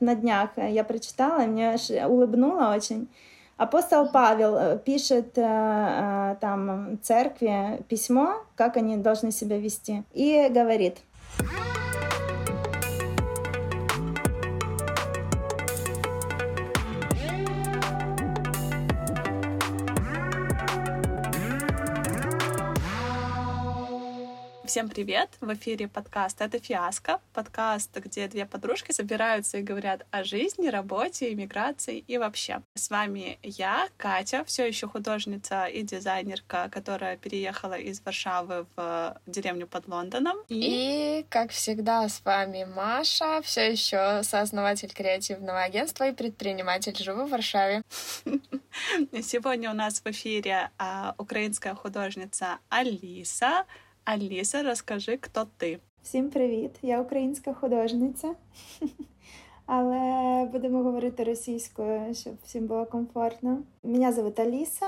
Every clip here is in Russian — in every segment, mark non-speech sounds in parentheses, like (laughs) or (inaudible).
На днях я прочитала, и мне аж улыбнуло очень. Апостол Павел э, пишет э, э, там церкви письмо, как они должны себя вести, и говорит, Всем привет! В эфире подкаст «Это фиаско». Подкаст, где две подружки собираются и говорят о жизни, работе, иммиграции и вообще. С вами я, Катя, все еще художница и дизайнерка, которая переехала из Варшавы в деревню под Лондоном. И, и как всегда, с вами Маша, все еще сооснователь креативного агентства и предприниматель. Живу в Варшаве. (laughs) Сегодня у нас в эфире а, украинская художница Алиса, Аліса, розкажи, хто ти. Всім привіт! Я українська художниця, (laughs) але будемо говорити російською, щоб всім було комфортно. Меня зовут Алиса,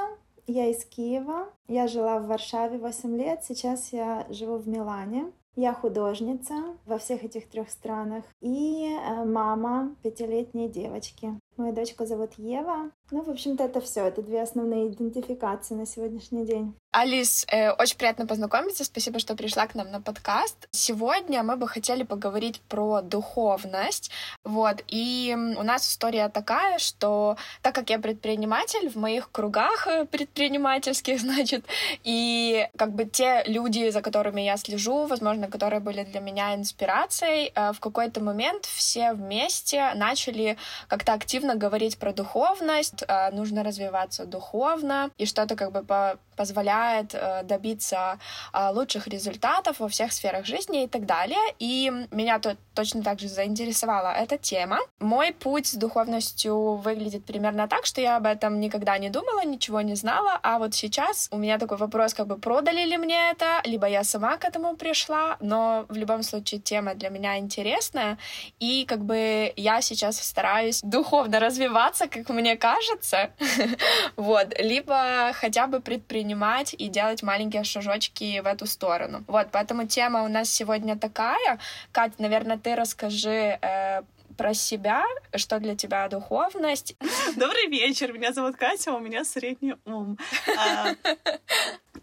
я из Киева. Я жила в Варшаве 8 лет, сейчас я живу в Милане. Я художница во всех этих трех странах и э, мама пятилетней девочки. Мою дочку зовут Ева. Ну, в общем-то, это все. Это две основные идентификации на сегодняшний день. Алис, э, очень приятно познакомиться. Спасибо, что пришла к нам на подкаст. Сегодня мы бы хотели поговорить про духовность. Вот. И у нас история такая, что так как я предприниматель, в моих кругах э, предпринимательских, (laughs) значит, и как бы те люди, за которыми я слежу, возможно, которые были для меня инспирацией, э, в какой-то момент все вместе начали как-то активно говорить про духовность, э, нужно развиваться духовно, и что-то как бы по позволяет э, добиться э, лучших результатов во всех сферах жизни и так далее. И меня тут точно так же заинтересовала эта тема. Мой путь с духовностью выглядит примерно так, что я об этом никогда не думала, ничего не знала, а вот сейчас у меня такой вопрос, как бы продали ли мне это, либо я сама к этому пришла, но в любом случае тема для меня интересная, и как бы я сейчас стараюсь духовно развиваться, как мне кажется, (laughs) вот, либо хотя бы предпринимать принимать и делать маленькие шажочки в эту сторону. Вот, поэтому тема у нас сегодня такая. Кать, наверное, ты расскажи э, про себя, что для тебя духовность. Добрый вечер, меня зовут Катя, у меня средний ум. А,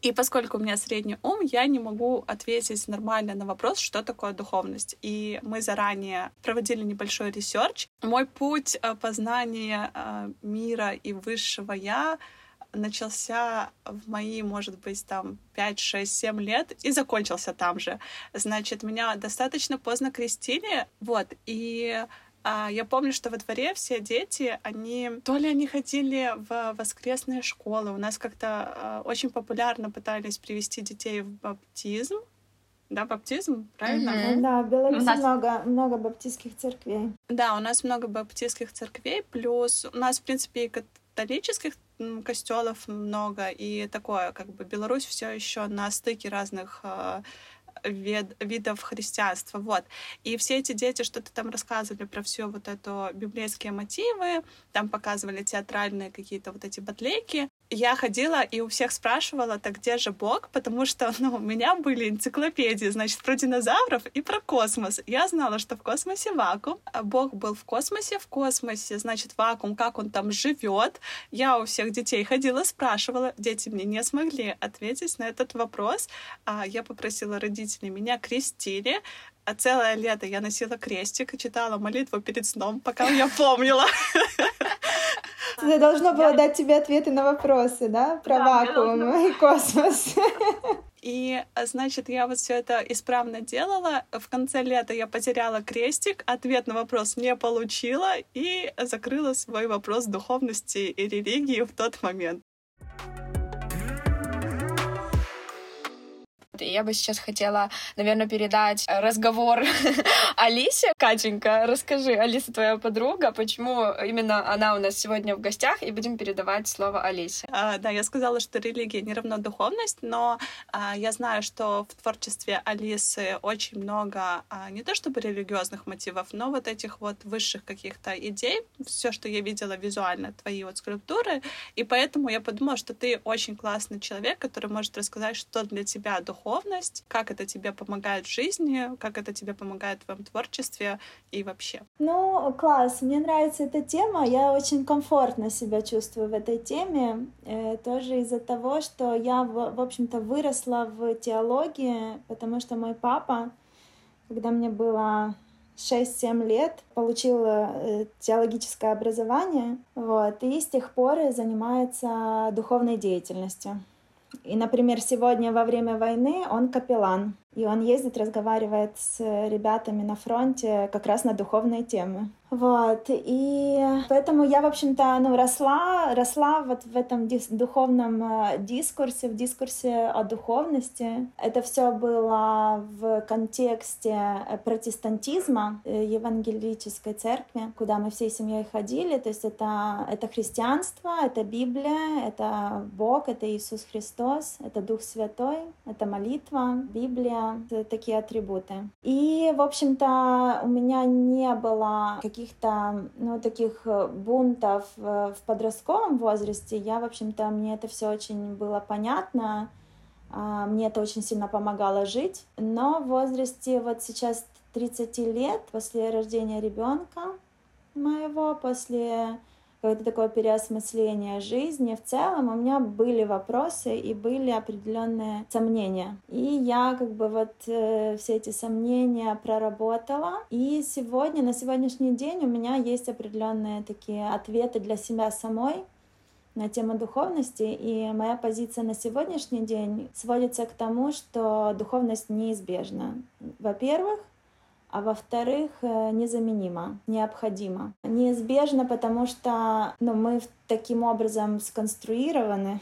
и поскольку у меня средний ум, я не могу ответить нормально на вопрос, что такое духовность. И мы заранее проводили небольшой research. Мой путь э, познания э, мира и высшего я начался в мои, может быть, там 5, 6, 7 лет и закончился там же. Значит, меня достаточно поздно крестили, вот, и а, я помню, что во дворе все дети, они то ли они ходили в воскресные школы, у нас как-то а, очень популярно пытались привести детей в баптизм, да, баптизм, правильно? Mm-hmm. Да, в Беларуси нас... много, много баптистских церквей. Да, у нас много баптистских церквей, плюс у нас, в принципе, и католических костелов много, и такое, как бы Беларусь все еще на стыке разных э, вид, видов христианства, вот. И все эти дети что-то там рассказывали про все вот это библейские мотивы, там показывали театральные какие-то вот эти батлейки, я ходила и у всех спрашивала, так где же Бог, потому что, (laughs) ну, у меня были энциклопедии, значит, про динозавров и про космос. Я знала, что в космосе вакуум, а Бог был в космосе, в космосе, значит, вакуум, как он там живет. Я у всех детей ходила, спрашивала, дети мне не смогли ответить на этот вопрос. А я попросила родителей, меня крестили, а целое лето я носила крестик и читала молитву перед сном, пока я помнила. Это должно было дать тебе ответы на вопросы, да? Про вакуум и космос. И, значит, я вот все это исправно делала. В конце лета я потеряла крестик, ответ на вопрос не получила и закрыла свой вопрос духовности и религии в тот момент. И я бы сейчас хотела, наверное, передать разговор (laughs) Алисе. Катенька, расскажи, Алиса твоя подруга, почему именно она у нас сегодня в гостях, и будем передавать слово Алисе. А, да, я сказала, что религия не равно духовность, но а, я знаю, что в творчестве Алисы очень много а, не то чтобы религиозных мотивов, но вот этих вот высших каких-то идей, все, что я видела визуально, твои вот скульптуры, и поэтому я подумала, что ты очень классный человек, который может рассказать, что для тебя духовность духовность, как это тебе помогает в жизни, как это тебе помогает в твоем творчестве и вообще. Ну, класс, мне нравится эта тема, я очень комфортно себя чувствую в этой теме, э, тоже из-за того, что я, в, в общем-то, выросла в теологии, потому что мой папа, когда мне было 6-7 лет, получила э, теологическое образование, вот, и с тех пор занимается духовной деятельностью. И, например, сегодня во время войны он капеллан, и он ездит, разговаривает с ребятами на фронте как раз на духовные темы. Вот, и поэтому я, в общем-то, ну, росла, росла вот в этом дис- духовном э, дискурсе, в дискурсе о духовности. Это все было в контексте э, протестантизма, э, евангелической церкви, куда мы всей семьей ходили. То есть это, это христианство, это Библия, это Бог, это Иисус Христос, это Дух Святой, это молитва, Библия, такие атрибуты. И, в общем-то, у меня не было каких каких-то ну, таких э, бунтов э, в подростковом возрасте, я, в общем-то, мне это все очень было понятно, а, мне это очень сильно помогало жить. Но в возрасте вот сейчас 30 лет, после рождения ребенка моего, после какое-то такое переосмысление жизни в целом, у меня были вопросы и были определенные сомнения. И я как бы вот э, все эти сомнения проработала. И сегодня, на сегодняшний день у меня есть определенные такие ответы для себя самой, на тему духовности, и моя позиция на сегодняшний день сводится к тому, что духовность неизбежна. Во-первых, а во-вторых, э, незаменимо, необходимо. Неизбежно, потому что ну, мы таким образом сконструированы,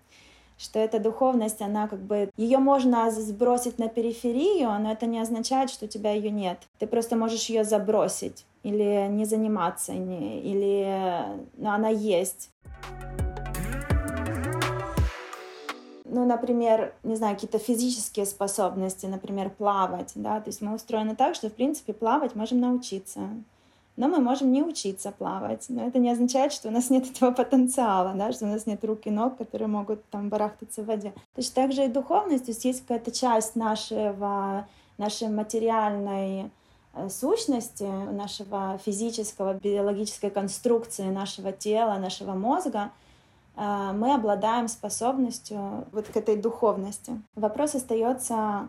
(laughs) что эта духовность, она как бы, ее можно сбросить на периферию, но это не означает, что у тебя ее нет. Ты просто можешь ее забросить или не заниматься, или ну, она есть ну, например, не знаю, какие-то физические способности, например, плавать, да, то есть мы устроены так, что, в принципе, плавать можем научиться, но мы можем не учиться плавать, но это не означает, что у нас нет этого потенциала, да, что у нас нет рук и ног, которые могут там барахтаться в воде. Точно так же и духовность, то есть есть какая-то часть нашего, нашей материальной э, сущности, нашего физического, биологической конструкции нашего тела, нашего мозга, мы обладаем способностью вот к этой духовности. Вопрос остается,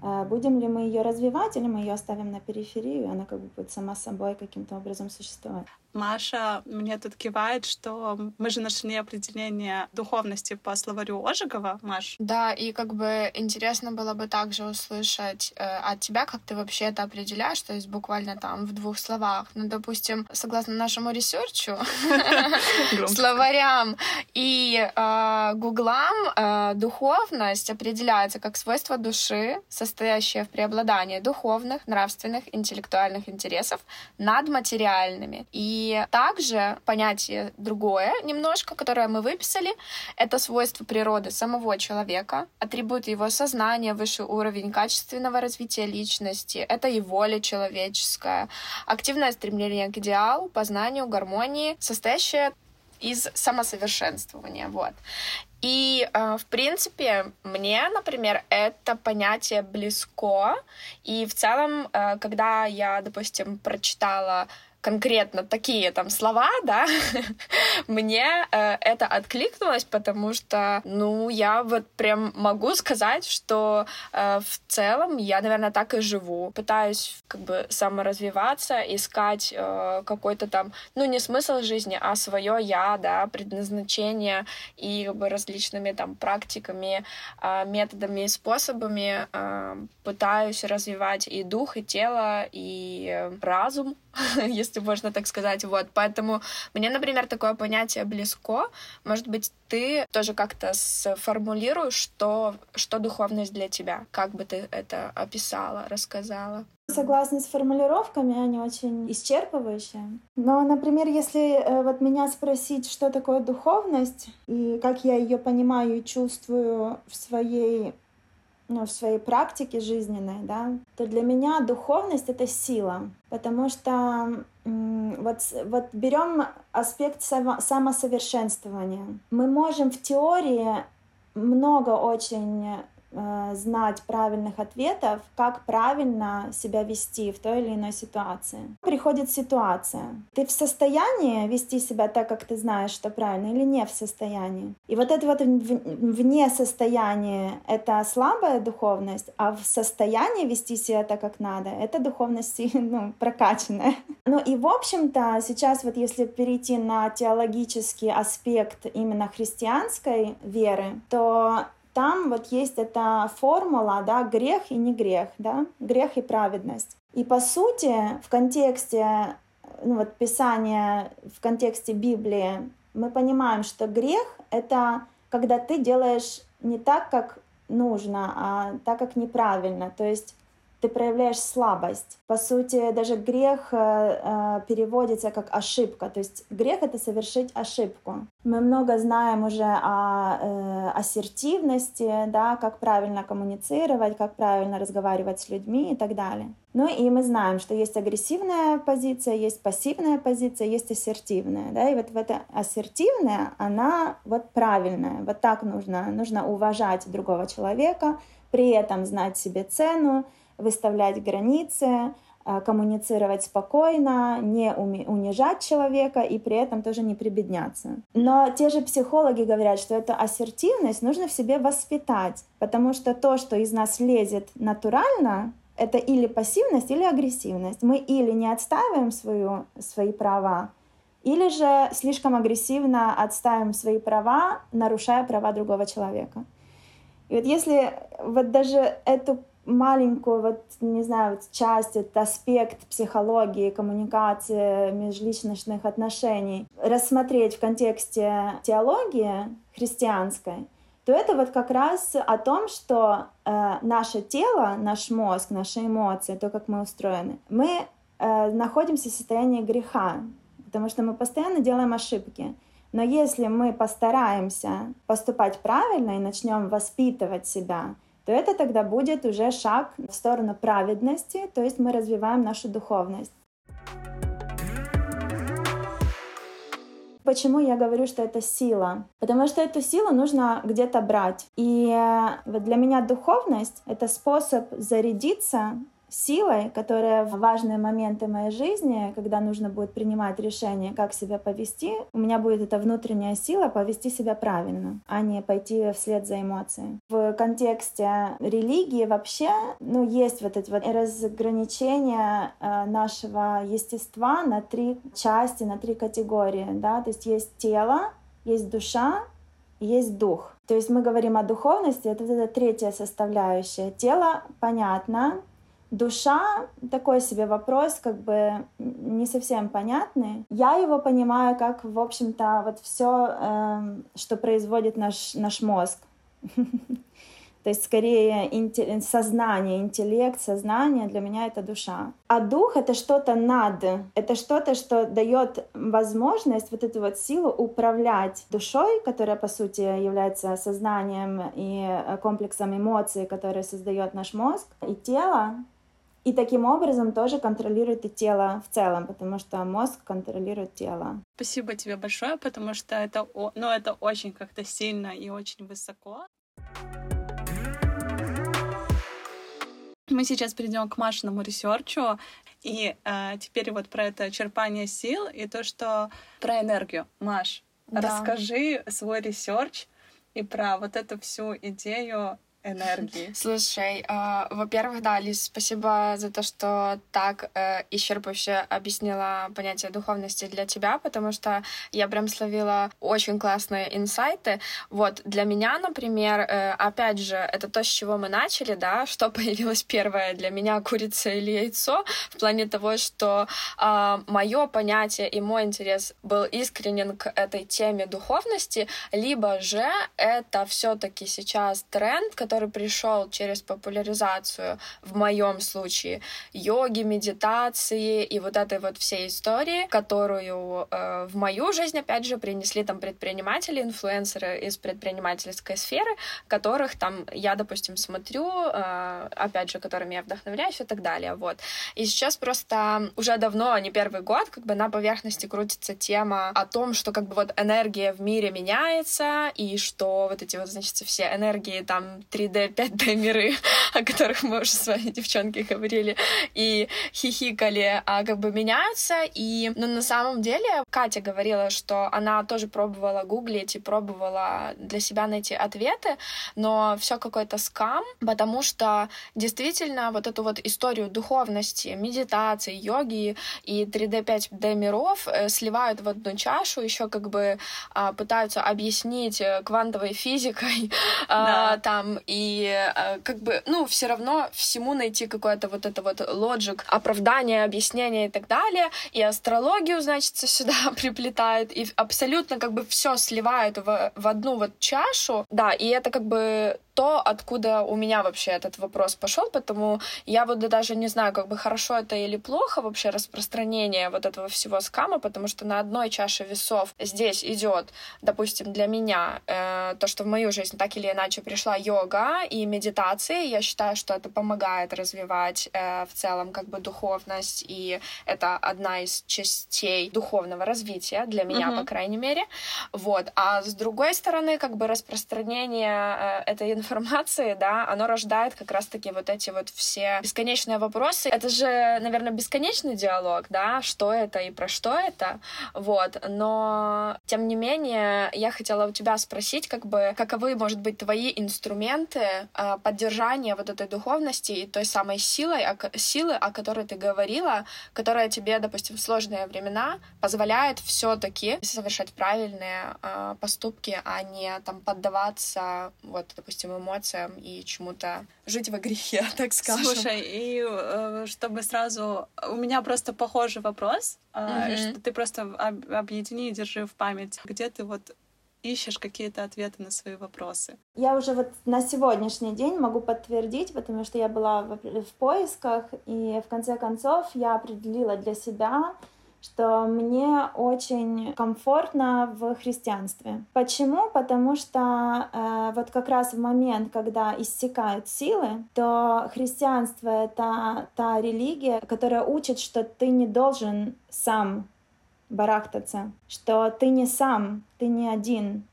а, будем ли мы ее развивать или мы ее оставим на периферию, она как бы будет сама собой каким-то образом существовать. Маша мне тут кивает, что мы же нашли определение духовности по словарю Ожегова, Маш. Да, и как бы интересно было бы также услышать э, от тебя, как ты вообще это определяешь, то есть буквально там в двух словах. Ну, допустим, согласно нашему research у, (laughs) словарям и э, гуглам, э, духовность определяется как свойство души, состоящее в преобладании духовных, нравственных, интеллектуальных интересов над материальными. И также понятие другое немножко, которое мы выписали, это свойство природы самого человека, атрибуты его сознания, высший уровень качественного развития личности, это и воля человеческая, активное стремление к идеалу, познанию, гармонии, состоящее из самосовершенствования, вот. И, э, в принципе, мне, например, это понятие близко. И в целом, э, когда я, допустим, прочитала конкретно такие там слова, да, (laughs) мне э, это откликнулось, потому что, ну, я вот прям могу сказать, что э, в целом я, наверное, так и живу. Пытаюсь как бы саморазвиваться, искать э, какой-то там, ну, не смысл жизни, а свое я, да, предназначение и как бы различными там практиками, э, методами и способами э, пытаюсь развивать и дух, и тело, и разум, (laughs) если можно так сказать. Вот, поэтому мне, например, такое понятие близко. Может быть, ты тоже как-то сформулируешь, что, что духовность для тебя? Как бы ты это описала, рассказала? Согласна с формулировками, они очень исчерпывающие. Но, например, если э, вот меня спросить, что такое духовность и как я ее понимаю и чувствую в своей ну, в своей практике жизненной, да, то для меня духовность — это сила, потому что вот, вот берем аспект само, самосовершенствования. Мы можем в теории много очень э, знать правильных ответов, как правильно себя вести в той или иной ситуации. Приходит ситуация. Ты в состоянии вести себя так, как ты знаешь, что правильно, или не в состоянии. И вот это вот вне состояния — это слабая духовность, а в состоянии вести себя так, как надо, это духовность (laughs) ну, прокачанная. Ну и, в общем-то, сейчас вот если перейти на теологический аспект именно христианской веры, то там вот есть эта формула, да, грех и не грех, да, грех и праведность. И по сути, в контексте ну, вот, Писания, в контексте Библии, мы понимаем, что грех — это когда ты делаешь не так, как нужно, а так, как неправильно. То есть ты проявляешь слабость. По сути, даже грех э, э, переводится как ошибка. То есть грех — это совершить ошибку. Мы много знаем уже о э, ассертивности, да, как правильно коммуницировать, как правильно разговаривать с людьми и так далее. Ну и мы знаем, что есть агрессивная позиция, есть пассивная позиция, есть ассертивная. Да? И вот в эта ассертивная, она вот правильная. Вот так нужно. Нужно уважать другого человека, при этом знать себе цену, выставлять границы, э, коммуницировать спокойно, не унижать человека и при этом тоже не прибедняться. Но те же психологи говорят, что эту ассертивность нужно в себе воспитать, потому что то, что из нас лезет натурально, это или пассивность, или агрессивность. Мы или не отстаиваем свою, свои права, или же слишком агрессивно отстаиваем свои права, нарушая права другого человека. И вот если вот даже эту маленькую, вот, не знаю, вот часть, этот аспект психологии, коммуникации, межличностных отношений рассмотреть в контексте теологии христианской, то это вот как раз о том, что э, наше тело, наш мозг, наши эмоции, то, как мы устроены, мы э, находимся в состоянии греха, потому что мы постоянно делаем ошибки. Но если мы постараемся поступать правильно и начнем воспитывать себя, то это тогда будет уже шаг в сторону праведности, то есть мы развиваем нашу духовность. Почему я говорю, что это сила? Потому что эту силу нужно где-то брать. И э, вот для меня духовность — это способ зарядиться силой, которая в важные моменты моей жизни, когда нужно будет принимать решение, как себя повести, у меня будет эта внутренняя сила повести себя правильно, а не пойти вслед за эмоцией. В контексте религии вообще, ну, есть вот эти вот разграничения э, нашего естества на три части, на три категории, да, то есть есть тело, есть душа, есть дух. То есть мы говорим о духовности, это, это третья составляющая. Тело, понятно, Душа — такой себе вопрос, как бы не совсем понятный. Я его понимаю как, в общем-то, вот все, э, эм, что производит наш, наш мозг. (laughs) То есть скорее сознание, интеллект, сознание для меня это душа. А дух это что-то над, это что-то, что дает возможность вот эту вот силу управлять душой, которая по сути является сознанием и э, комплексом эмоций, которые создает наш мозг, и тело, и таким образом тоже контролирует и тело в целом, потому что мозг контролирует тело. Спасибо тебе большое, потому что это, ну, это очень как-то сильно и очень высоко. Мы сейчас перейдем к Машиному research у, и э, теперь вот про это черпание сил и то, что про энергию. Маш, да. расскажи свой research и про вот эту всю идею энергии. (laughs) Слушай, э, во-первых, да, Лиз, спасибо за то, что так э, исчерпывающе объяснила понятие духовности для тебя, потому что я прям словила очень классные инсайты. Вот, для меня, например, э, опять же, это то, с чего мы начали, да, что (laughs) появилось первое для меня, курица или яйцо, в плане того, что э, мое понятие и мой интерес был искренен к этой теме духовности, либо же это все-таки сейчас тренд, который который пришел через популяризацию, в моем случае, йоги, медитации и вот этой вот всей истории, которую э, в мою жизнь, опять же, принесли там предприниматели, инфлюенсеры из предпринимательской сферы, которых там я, допустим, смотрю, э, опять же, которыми я вдохновляюсь и так далее, вот. И сейчас просто уже давно, не первый год, как бы на поверхности крутится тема о том, что как бы вот энергия в мире меняется, и что вот эти вот, значит, все энергии там три 3D, 5D миры, о которых мы уже с вами, девчонки, говорили, и хихикали, а как бы меняются. И ну, на самом деле Катя говорила, что она тоже пробовала гуглить и пробовала для себя найти ответы, но все какой-то скам, потому что действительно вот эту вот историю духовности, медитации, йоги и 3D, 5D миров э, сливают в одну чашу, еще как бы а, пытаются объяснить э, квантовой физикой, (laughs) а, там, и а, как бы, ну, все равно всему найти какое-то вот это вот лоджик, оправдание, объяснение и так далее, и астрологию, значит, (laughs) сюда приплетает, и абсолютно как бы все сливают в, в одну вот чашу, да, и это как бы то, откуда у меня вообще этот вопрос пошел, потому я вот даже не знаю, как бы хорошо это или плохо вообще распространение вот этого всего скама, потому что на одной чаше весов здесь идет, допустим, для меня э, то, что в мою жизнь так или иначе пришла йога и медитация. Я считаю, что это помогает развивать э, в целом как бы духовность, и это одна из частей духовного развития для меня, mm-hmm. по крайней мере. Вот. А с другой стороны, как бы распространение э, этой информации, да, оно рождает как раз-таки вот эти вот все бесконечные вопросы. Это же, наверное, бесконечный диалог, да, что это и про что это, вот. Но, тем не менее, я хотела у тебя спросить, как бы, каковы, может быть, твои инструменты э, поддержания вот этой духовности и той самой силой, силы, о которой ты говорила, которая тебе, допустим, в сложные времена позволяет все-таки совершать правильные э, поступки, а не там поддаваться, вот, допустим, эмоциям и чему-то жить во грехе, (laughs) так скажем. Слушай, и э, чтобы сразу... У меня просто похожий вопрос, mm-hmm. что ты просто об, объедини и держи в память, где ты вот ищешь какие-то ответы на свои вопросы. Я уже вот на сегодняшний день могу подтвердить, потому что я была в, поисках, и в конце концов я определила для себя, что мне очень комфортно в христианстве. Почему? Потому что э, вот как раз в момент, когда иссякают силы, то христианство — это та религия, которая учит, что ты не должен сам барахтаться, что ты не сам, ты не один,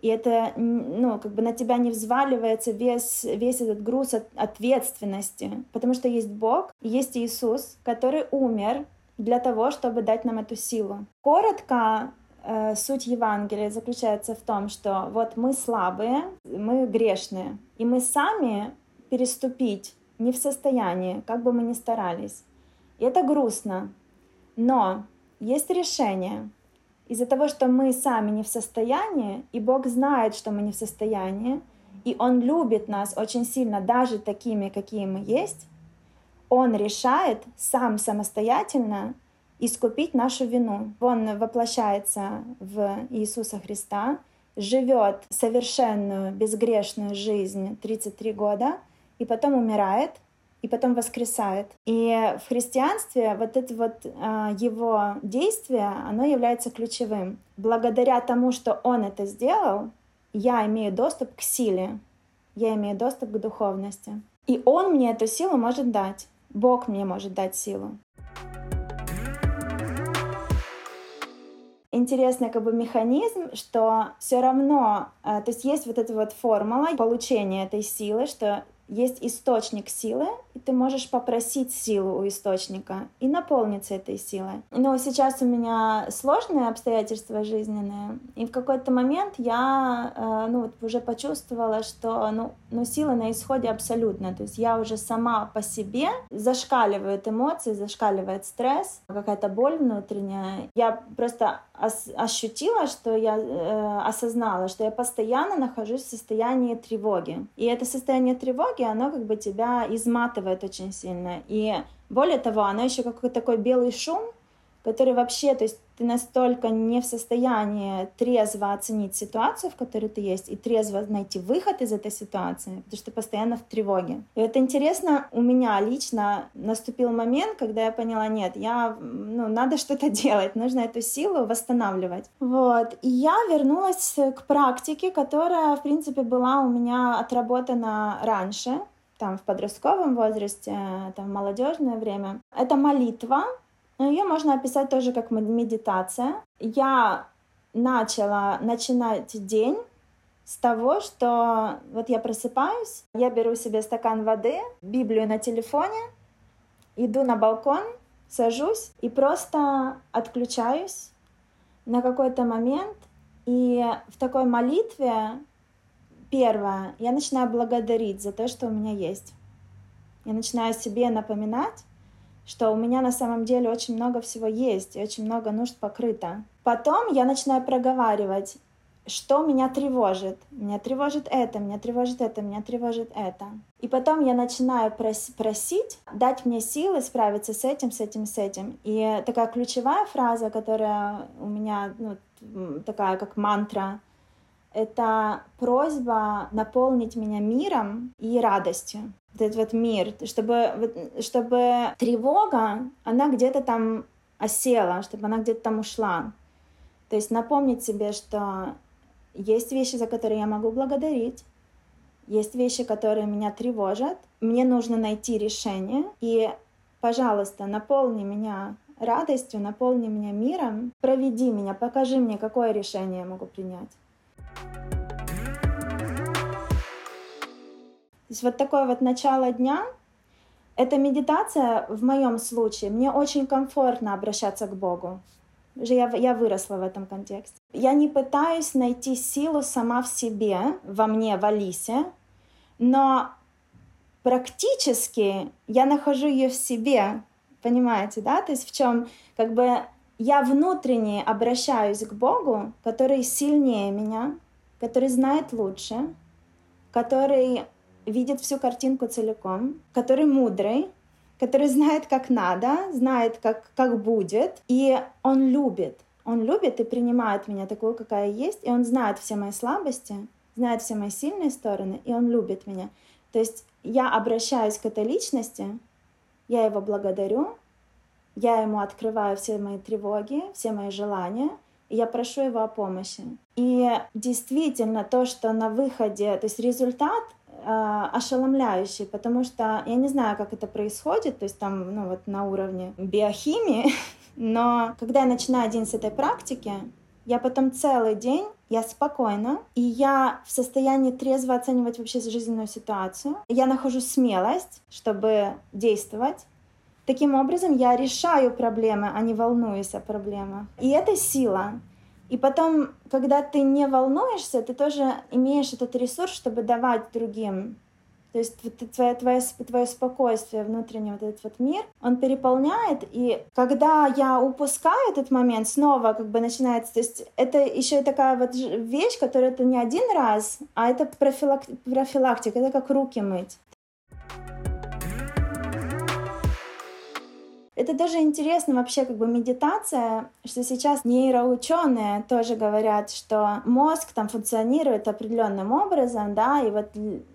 и это, ну, как бы на тебя не взваливается весь, весь этот груз от ответственности, потому что есть Бог, есть Иисус, который умер для того, чтобы дать нам эту силу. Коротко, э, суть Евангелия заключается в том, что вот мы слабые, мы грешные, и мы сами переступить не в состоянии, как бы мы ни старались. И это грустно. Но есть решение. Из-за того, что мы сами не в состоянии, и Бог знает, что мы не в состоянии, и Он любит нас очень сильно, даже такими, какие мы есть, он решает сам самостоятельно искупить нашу вину. Он воплощается в Иисуса Христа, живет совершенную безгрешную жизнь 33 года, и потом умирает, и потом воскресает. И в христианстве вот это вот э, его действие, оно является ключевым. Благодаря тому, что он это сделал, я имею доступ к силе, я имею доступ к духовности. И он мне эту силу может дать. Бог мне может дать силу. интересный как бы механизм, что все равно, э, то есть есть вот эта вот формула получения этой силы, что есть источник силы, и ты можешь попросить силу у источника и наполниться этой силой. Но сейчас у меня сложные обстоятельства жизненные, и в какой-то момент я э, ну, вот уже почувствовала, что ну, ну, сила на исходе абсолютно. То есть я уже сама по себе зашкаливают эмоции, зашкаливает стресс, какая-то боль внутренняя. Я просто ос- ощутила, что я э, осознала, что я постоянно нахожусь в состоянии тревоги. И это состояние тревоги, оно как бы тебя изматывает очень сильно. И более того, оно еще какой-то такой белый шум, который вообще, то есть ты настолько не в состоянии трезво оценить ситуацию, в которой ты есть, и трезво найти выход из этой ситуации, потому что ты постоянно в тревоге. И это интересно, у меня лично наступил момент, когда я поняла, нет, я, ну, надо что-то (laughs) делать, нужно эту силу восстанавливать. Вот. И я вернулась к практике, которая, в принципе, была у меня отработана раньше, там в подростковом возрасте, там в молодежное время. Это молитва, ее можно описать тоже как медитация. Я начала начинать день с того, что вот я просыпаюсь, я беру себе стакан воды, Библию на телефоне, иду на балкон, сажусь и просто отключаюсь на какой-то момент. И в такой молитве, первое, я начинаю благодарить за то, что у меня есть. Я начинаю себе напоминать, что у меня на самом деле очень много всего есть, и очень много нужд покрыто. Потом я начинаю проговаривать, что меня тревожит. Меня тревожит это, меня тревожит это, меня тревожит это. И потом я начинаю прос- просить дать мне силы справиться с этим, с этим, с этим. И такая ключевая фраза, которая у меня ну, такая как мантра, это просьба наполнить меня миром и радостью. Вот этот вот мир, чтобы, чтобы тревога, она где-то там осела, чтобы она где-то там ушла. То есть напомнить себе, что есть вещи, за которые я могу благодарить, есть вещи, которые меня тревожат. Мне нужно найти решение. И, пожалуйста, наполни меня радостью, наполни меня миром, проведи меня, покажи мне, какое решение я могу принять. То есть вот такое вот начало дня, эта медитация в моем случае, мне очень комфортно обращаться к Богу. Я, я выросла в этом контексте. Я не пытаюсь найти силу сама в себе, во мне, в Алисе, но практически я нахожу ее в себе, понимаете, да? То есть в чем как бы я внутренне обращаюсь к Богу, который сильнее меня, который знает лучше, который видит всю картинку целиком, который мудрый, который знает, как надо, знает, как, как будет, и он любит. Он любит и принимает меня такую, какая есть, и он знает все мои слабости, знает все мои сильные стороны, и он любит меня. То есть я обращаюсь к этой личности, я его благодарю, я ему открываю все мои тревоги, все мои желания, я прошу его о помощи. И действительно то, что на выходе, то есть результат э, ошеломляющий, потому что я не знаю, как это происходит, то есть там, ну вот на уровне биохимии, (laughs) но когда я начинаю день с этой практики, я потом целый день, я спокойна, и я в состоянии трезво оценивать вообще жизненную ситуацию. Я нахожу смелость, чтобы действовать. Таким образом, я решаю проблемы, а не волнуюсь о проблемах. И это сила. И потом, когда ты не волнуешься, ты тоже имеешь этот ресурс, чтобы давать другим. То есть твое, твое, твое спокойствие, внутренний вот этот вот мир, он переполняет, и когда я упускаю этот момент, снова как бы начинается, то есть это еще и такая вот вещь, которая это не один раз, а это профилак... профилактика, это как руки мыть. Это даже интересно вообще как бы медитация, что сейчас нейроученые тоже говорят, что мозг там функционирует определенным образом, да, и вот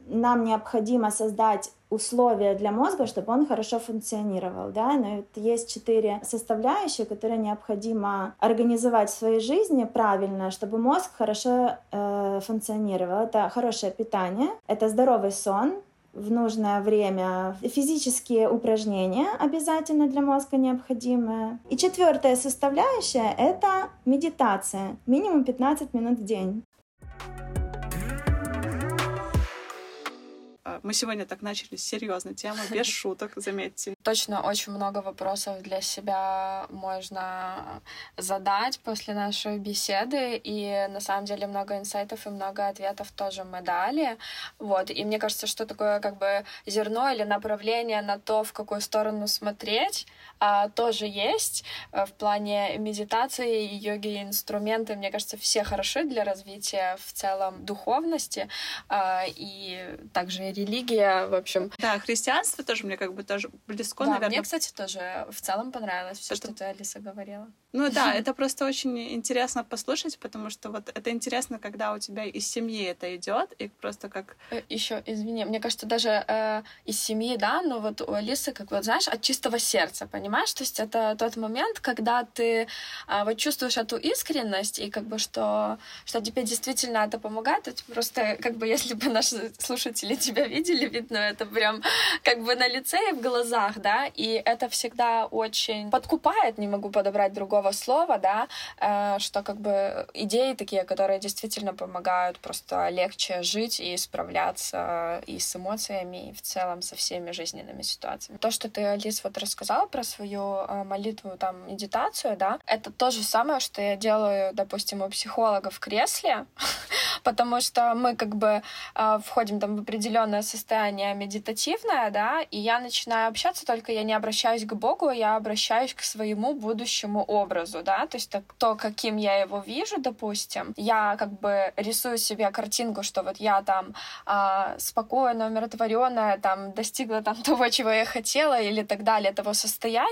нам необходимо создать условия для мозга, чтобы он хорошо функционировал, да, но вот есть четыре составляющие, которые необходимо организовать в своей жизни правильно, чтобы мозг хорошо э, функционировал. Это хорошее питание, это здоровый сон, в нужное время. Физические упражнения обязательно для мозга необходимые. И четвертая составляющая — это медитация. Минимум 15 минут в день. Мы сегодня так начали серьезно тему, без (laughs) шуток, заметьте. Точно очень много вопросов для себя можно задать после нашей беседы, и на самом деле много инсайтов и много ответов тоже мы дали. Вот, и мне кажется, что такое как бы зерно или направление на то, в какую сторону смотреть, а, тоже есть э, в плане медитации и йоги инструменты. Мне кажется, все хороши для развития в целом духовности а, и также религия, в общем. Да, христианство тоже мне как бы тоже близко, да, наверное. мне, кстати, тоже в целом понравилось все, что... что ты, Алиса, говорила. Ну да, (laughs) это просто очень интересно послушать, потому что вот это интересно, когда у тебя из семьи это идет, и просто как... Э, Еще, извини, мне кажется, даже э, из семьи, да, но вот у Алисы, как вот, знаешь, от чистого сердца, понимаешь? То есть это тот момент, когда ты э, вот чувствуешь эту искренность, и как бы что, что тебе действительно это помогает, это просто как бы если бы наши слушатели тебя видели, видно это прям как бы на лице и в глазах, да, и это всегда очень подкупает, не могу подобрать другого слова, да, э, что как бы идеи такие, которые действительно помогают просто легче жить и справляться и с эмоциями, и в целом со всеми жизненными ситуациями. То, что ты, Алис, вот рассказала про свою э, молитву, там, медитацию, да, это то же самое, что я делаю, допустим, у психолога в кресле, (laughs) потому что мы как бы э, входим там в определенное состояние медитативное, да, и я начинаю общаться, только я не обращаюсь к Богу, я обращаюсь к своему будущему образу, да, то есть так, то, каким я его вижу, допустим, я как бы рисую себе картинку, что вот я там э, спокойная, умиротворенная, там достигла там (laughs) того, чего я хотела или так далее, того состояния,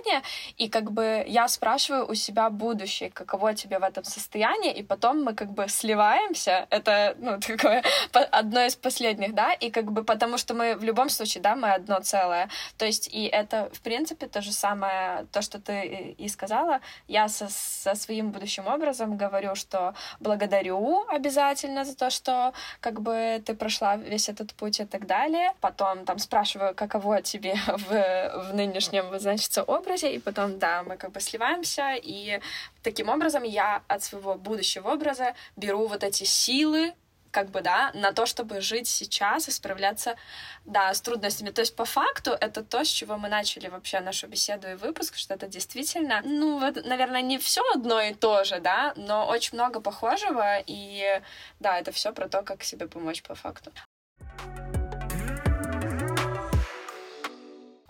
и как бы я спрашиваю у себя будущее, каково тебе в этом состоянии, и потом мы как бы сливаемся, это, ну, (laughs) такое одно из последних, да, и как бы потому что мы в любом случае, да, мы одно целое, то есть и это, в принципе, то же самое, то, что ты и сказала, я со, со своим будущим образом говорю, что благодарю обязательно за то, что как бы ты прошла весь этот путь и так далее, потом там спрашиваю, каково тебе (laughs) в, в нынешнем, значит, образе, и потом, да, мы как бы сливаемся, и таким образом я от своего будущего образа беру вот эти силы, как бы, да, на то, чтобы жить сейчас и справляться, да, с трудностями. То есть, по факту, это то, с чего мы начали вообще нашу беседу и выпуск, что это действительно, ну, вот, наверное, не все одно и то же, да, но очень много похожего, и, да, это все про то, как себе помочь по факту.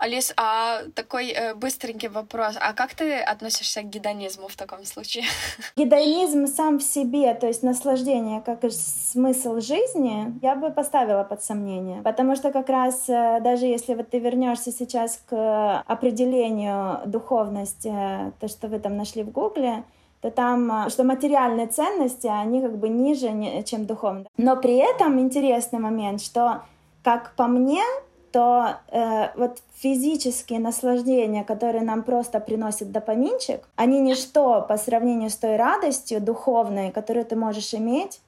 Алис, а такой э, быстренький вопрос. А как ты относишься к гедонизму в таком случае? (laughs) Гедонизм сам в себе, то есть наслаждение как смысл жизни, я бы поставила под сомнение. Потому что как раз э, даже если вот ты вернешься сейчас к определению духовности, то, что вы там нашли в Гугле, то там, э, что материальные ценности, они как бы ниже, чем духовные. Но при этом интересный момент, что, как по мне, то э, вот физические наслаждения, которые нам просто приносят допаминчик, они ничто по сравнению с той радостью духовной, которую ты можешь иметь,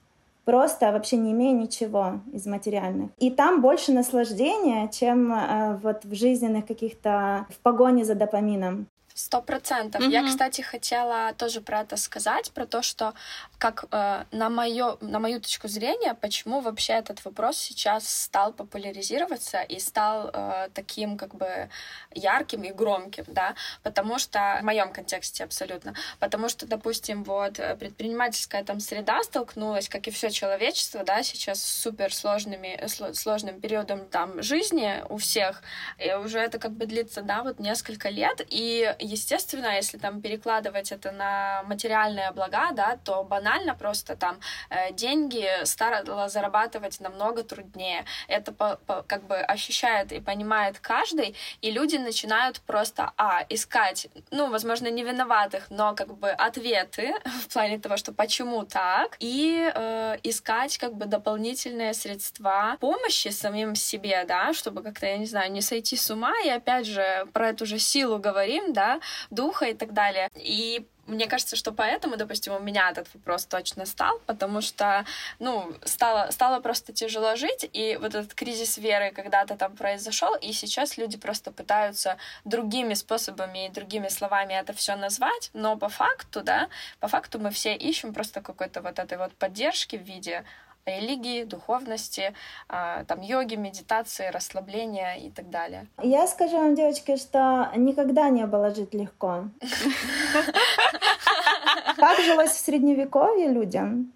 просто вообще не имея ничего из материальных. И там больше наслаждения, чем э, вот в жизненных каких-то в погоне за допамином. Сто процентов. Mm-hmm. Я, кстати, хотела тоже про это сказать, про то, что как э, на, моё, на мою точку зрения, почему вообще этот вопрос сейчас стал популяризироваться и стал э, таким как бы ярким и громким, да, потому что в моем контексте абсолютно, потому что, допустим, вот э, предпринимательская там среда столкнулась, как и все человечество, да, сейчас с супер сложными, сложным периодом там жизни у всех, и уже это как бы длится, да, вот несколько лет, и естественно, если там перекладывать это на материальные блага, да, то банально просто там э, деньги стало зарабатывать намного труднее. Это по, по, как бы ощущает и понимает каждый, и люди начинают просто, а, искать, ну, возможно, не виноватых, но как бы ответы (laughs) в плане того, что почему так, и э, искать как бы дополнительные средства помощи самим себе, да, чтобы как-то, я не знаю, не сойти с ума, и опять же про эту же силу говорим, да, духа и так далее. И мне кажется, что поэтому, допустим, у меня этот вопрос точно стал, потому что, ну, стало, стало просто тяжело жить, и вот этот кризис веры когда-то там произошел, и сейчас люди просто пытаются другими способами и другими словами это все назвать, но по факту, да, по факту мы все ищем просто какой-то вот этой вот поддержки в виде религии, духовности, а, там йоги, медитации, расслабления и так далее. Я скажу вам, девочки, что никогда не было жить легко. (laughs) Как жилось в средневековье людям?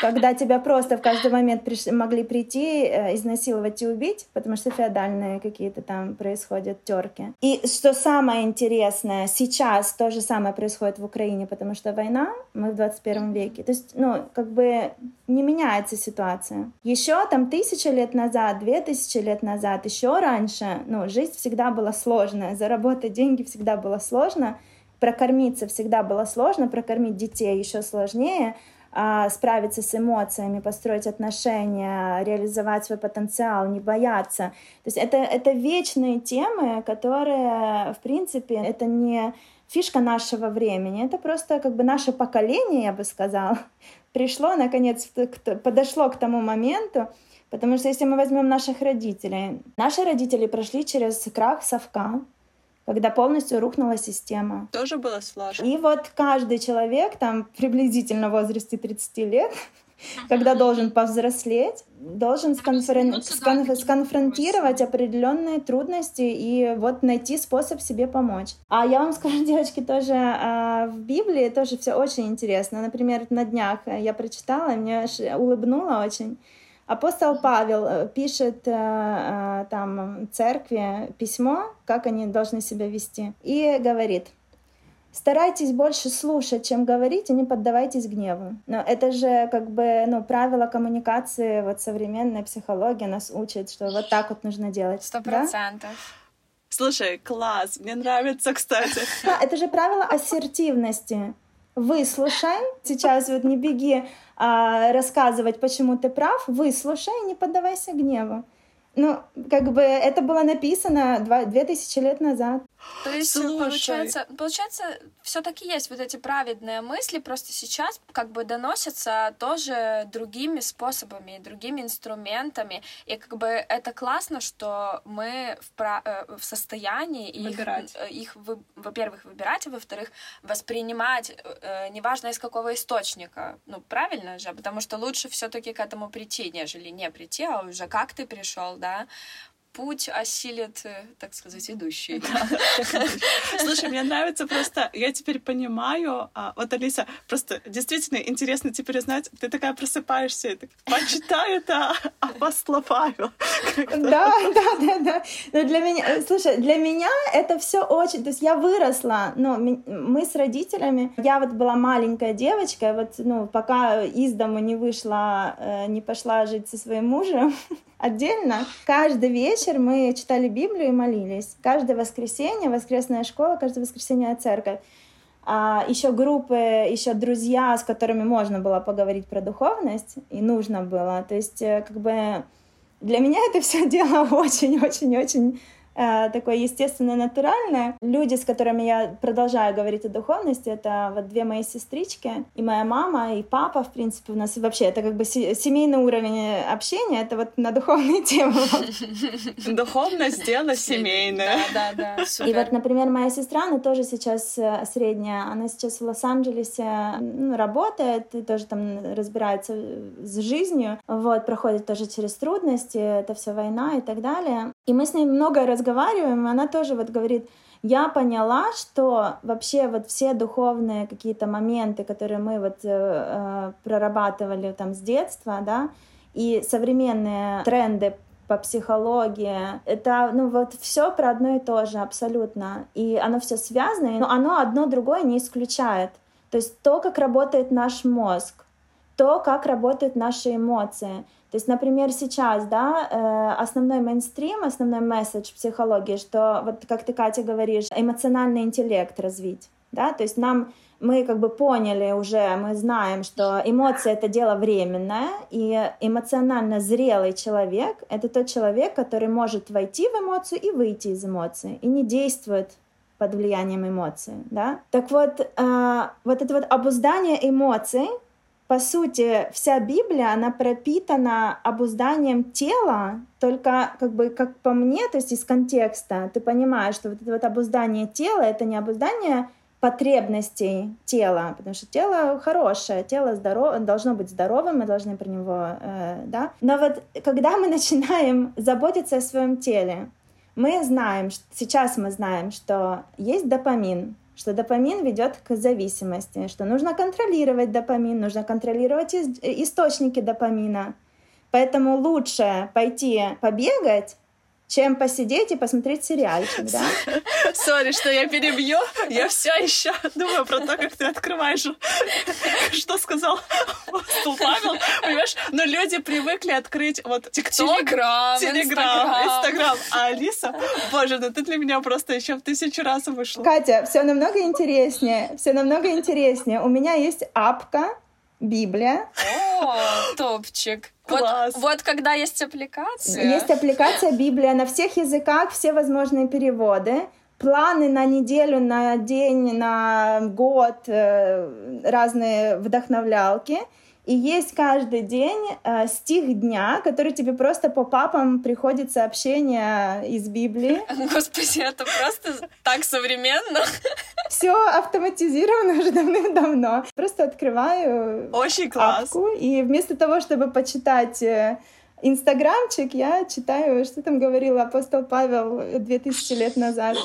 Когда тебя просто в каждый момент могли прийти, э, изнасиловать и убить, потому что феодальные какие-то там происходят терки. И что самое интересное, сейчас то же самое происходит в Украине, потому что война, мы в 21 веке. То есть, ну, как бы не меняется ситуация. Еще там тысяча лет назад, две тысячи лет назад, еще раньше, ну, жизнь всегда была сложная, заработать деньги всегда было сложно, прокормиться всегда было сложно, прокормить детей еще сложнее, справиться с эмоциями, построить отношения, реализовать свой потенциал, не бояться. То есть это, это вечные темы, которые, в принципе, это не фишка нашего времени. Это просто как бы наше поколение, я бы сказала, (laughs) пришло, наконец, подошло к тому моменту, потому что если мы возьмем наших родителей, наши родители прошли через крах совка, когда полностью рухнула система. Тоже было сложно. И вот каждый человек, там приблизительно в возрасте 30 лет, когда должен повзрослеть, должен сконфрон... скон... сконфронтировать определенные трудности и вот найти способ себе помочь. А я вам (laughs) скажу, девочки, тоже а, в Библии тоже все очень интересно. Например, на днях я прочитала, и мне улыбнуло очень. Апостол Павел э, пишет э, э, там церкви письмо, как они должны себя вести, и говорит, старайтесь больше слушать, чем говорить, и не поддавайтесь гневу. Но это же как бы ну, правило коммуникации, вот современная психология нас учит, что вот так вот нужно делать. Сто процентов. Да? Слушай, класс, мне нравится, кстати. Да, (laughs) это же правило ассертивности. Выслушай, сейчас вот не беги а, рассказывать, почему ты прав, выслушай, не поддавайся гневу. Ну, как бы это было написано два, две тысячи лет назад. То есть, Слушай. получается, получается, все-таки есть вот эти праведные мысли, просто сейчас как бы доносятся тоже другими способами, другими инструментами. И как бы это классно, что мы в, про... Э, в состоянии выбирать. их, их вы... во-первых, выбирать, а во-вторых, воспринимать, э, неважно из какого источника. Ну, правильно же, потому что лучше все-таки к этому прийти, нежели не прийти, а уже как ты пришел, да, путь осилит, э, так сказать, идущий. Слушай, мне нравится просто, я теперь понимаю, а, вот, Алиса, просто действительно интересно теперь узнать, ты такая просыпаешься, почитай это апостола Павел. Да, да, да, да. Но для меня, э, слушай, для меня это все очень, то есть я выросла, ну, мы с родителями, я вот была маленькая девочка, вот, ну, пока из дома не вышла, э, не пошла жить со своим мужем, отдельно. Каждый вечер мы читали Библию и молились. Каждое воскресенье, воскресная школа, каждое воскресенье церковь. А еще группы, еще друзья, с которыми можно было поговорить про духовность, и нужно было. То есть, э, как бы для меня это все (laughs) дело очень-очень-очень Э, такое естественное, натуральное. Люди, с которыми я продолжаю говорить о духовности, это вот две мои сестрички, и моя мама, и папа, в принципе, у нас вообще это как бы семейный уровень общения, это вот на духовные темы. (laughs) Духовность — дело семейное. Да, да, да. (laughs) И вот, например, моя сестра, она тоже сейчас э, средняя, она сейчас в Лос-Анджелесе ну, работает, и тоже там разбирается с жизнью, вот, проходит тоже через трудности, это все война и так далее. И мы с ней много разговариваем она тоже вот говорит, я поняла, что вообще вот все духовные какие-то моменты, которые мы вот э, э, прорабатывали там с детства, да, и современные тренды по психологии. Это, ну, вот все про одно и то же абсолютно. И оно все связано, но оно одно другое не исключает. То есть то, как работает наш мозг, то, как работают наши эмоции. То есть, например, сейчас, да, э, основной мейнстрим, основной месседж психологии, что, вот как ты, Катя, говоришь, эмоциональный интеллект развить, да, то есть нам мы как бы поняли уже, мы знаем, что эмоции это дело временное, и эмоционально зрелый человек — это тот человек, который может войти в эмоцию и выйти из эмоции, и не действует под влиянием эмоций, да. Так вот, э, вот это вот обуздание эмоций, по сути, вся Библия, она пропитана обузданием тела, только как бы, как по мне, то есть из контекста, ты понимаешь, что вот это вот обуздание тела, это не обуздание потребностей тела, потому что тело хорошее, тело здоров... должно быть здоровым, мы должны про него, э, да. Но вот когда мы (laughs) начинаем заботиться о своем теле, мы знаем, сейчас мы знаем, что есть допамин, что допамин ведет к зависимости, что нужно контролировать допамин, нужно контролировать источники допамина. Поэтому лучше пойти побегать, чем посидеть и посмотреть сериальчик, да? Sorry, что я перебью. Я все еще думаю про то, как ты открываешь, что сказал апостол Павел, понимаешь? Но люди привыкли открыть вот ТикТок, Телеграм, Телеграм, Инстаграм. А Алиса, боже, ну ты для меня просто еще в тысячу раз вышла. Катя, все намного интереснее, все намного интереснее. У меня есть апка Библия. О, топчик. Вот, вот когда есть аппликация. Есть аппликация Библия на всех языках, все возможные переводы. планы на неделю, на день, на год, э, разные вдохновлялки. И есть каждый день э, стих дня, который тебе просто по папам приходит сообщение из Библии. (laughs) Господи, это просто так современно. Все автоматизировано уже давным-давно. Просто открываю Очень класс. апку, и вместо того, чтобы почитать э, Инстаграмчик, я читаю, что там говорил апостол Павел 2000 лет назад.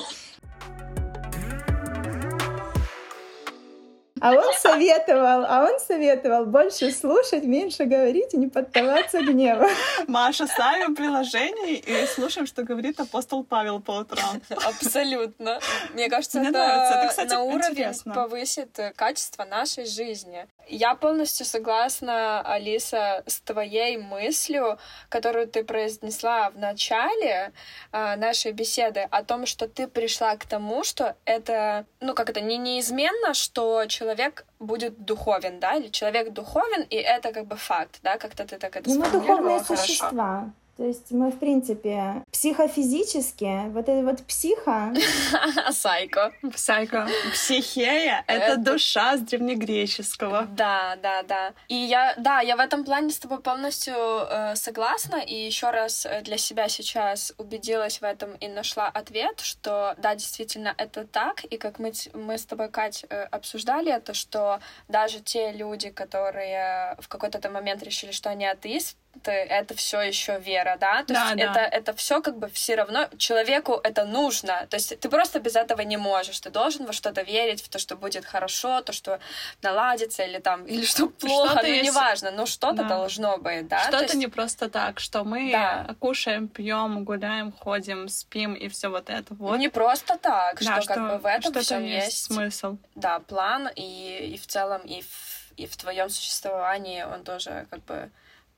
А он советовал, а он советовал больше слушать, меньше говорить и не поддаваться гневу. Маша, ставим приложение и слушаем, что говорит апостол Павел по утрам. Абсолютно. Мне кажется, Мне это, нравится. Это, кстати, на уровень интересно. повысит э, качество нашей жизни. Я полностью согласна, Алиса, с твоей мыслью, которую ты произнесла в начале э, нашей беседы о том, что ты пришла к тому, что это, ну как это, не неизменно, что человек будет духовен, да, или человек духовен, и это как бы факт, да, как-то ты так это Ну, мы духовные хорошо. существа. То есть мы, в принципе, психофизически, вот это вот психа, (laughs) Сайко. Псайко. Психея — это душа с древнегреческого. Да, да, да. И я, да, я в этом плане с тобой полностью э, согласна. И еще раз э, для себя сейчас убедилась в этом и нашла ответ, что да, действительно это так. И как мы, мы с тобой, Кать, э, обсуждали это, что даже те люди, которые в какой-то момент решили, что они атеисты, это все еще вера, да? То Да, есть да. это, это все как бы все равно человеку это нужно. То есть ты просто без этого не можешь. Ты должен во что-то верить, в то, что будет хорошо, то, что наладится, или там, или что плохо, Что-то ну есть- неважно, но что-то Да. должно быть, да? То Что-то есть- не просто так, что мы Да. кушаем, пьем, гуляем, ходим, спим и все вот это вот. Не просто так, Да, что, как бы в этом есть есть, смысл. да, план, и, и в целом, и в, и в твоем существовании он тоже как бы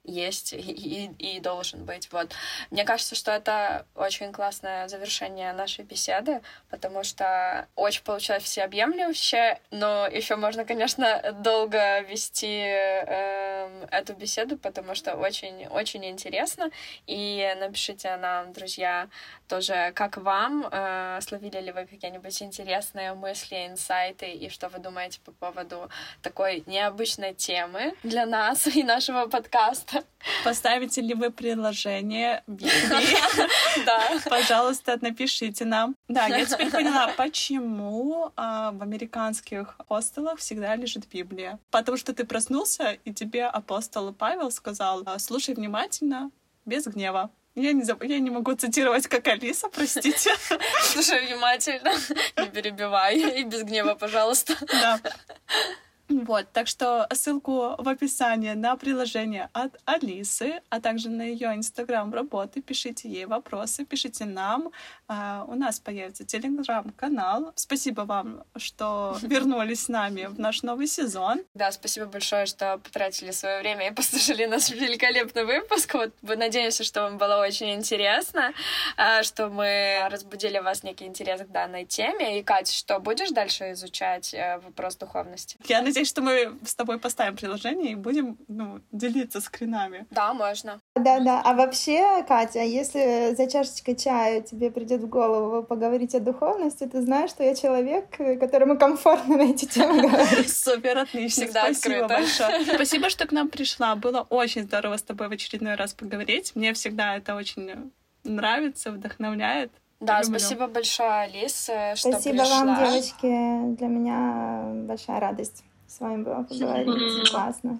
есть и, и, должен быть. Вот. Мне кажется, что это очень классное завершение нашей беседы, потому что очень получилось всеобъемлюще, но еще можно, конечно, долго вести эм, эту беседу, потому что очень-очень интересно. И напишите нам, друзья, тоже, как вам, э, словили ли вы какие-нибудь интересные мысли, инсайты, и что вы думаете по поводу такой необычной темы для нас и нашего подкаста. Поставите ли вы приложение? Да. Пожалуйста, напишите нам. Да, я теперь поняла, почему а, в американских хостелах всегда лежит Библия. Потому что ты проснулся, и тебе апостол Павел сказал, «А, слушай внимательно, без гнева. Я не, заб- я не могу цитировать, как Алиса, простите. Слушай внимательно, не перебивай, и без гнева, пожалуйста. Да. Вот, так что ссылку в описании на приложение от Алисы, а также на ее инстаграм работы. Пишите ей вопросы, пишите нам. А, у нас появится телеграм-канал. Спасибо вам, что (laughs) вернулись с нами в наш новый сезон. Да, спасибо большое, что потратили свое время и (laughs) послушали наш великолепный выпуск. Вот надеемся, что вам было очень интересно, а, что мы разбудили вас некий интерес к данной теме. И, Катя, что будешь дальше изучать э, вопрос духовности? Я надеюсь, что мы с тобой поставим приложение и будем ну, делиться скринами. Да, можно. Да-да. А вообще, Катя, если за чашечкой чая тебе придет в голову поговорить о духовности, ты знаешь, что я человек, которому комфортно на эти темы говорить. Супер, отлично. Всегда Спасибо открыто. большое. Спасибо, что к нам пришла. Было очень здорово с тобой в очередной раз поговорить. Мне всегда это очень нравится, вдохновляет. Да, Люблю. спасибо большое, Алис, что Спасибо пришла. вам, девочки. Для меня большая радость с вами было поговорить. Классно.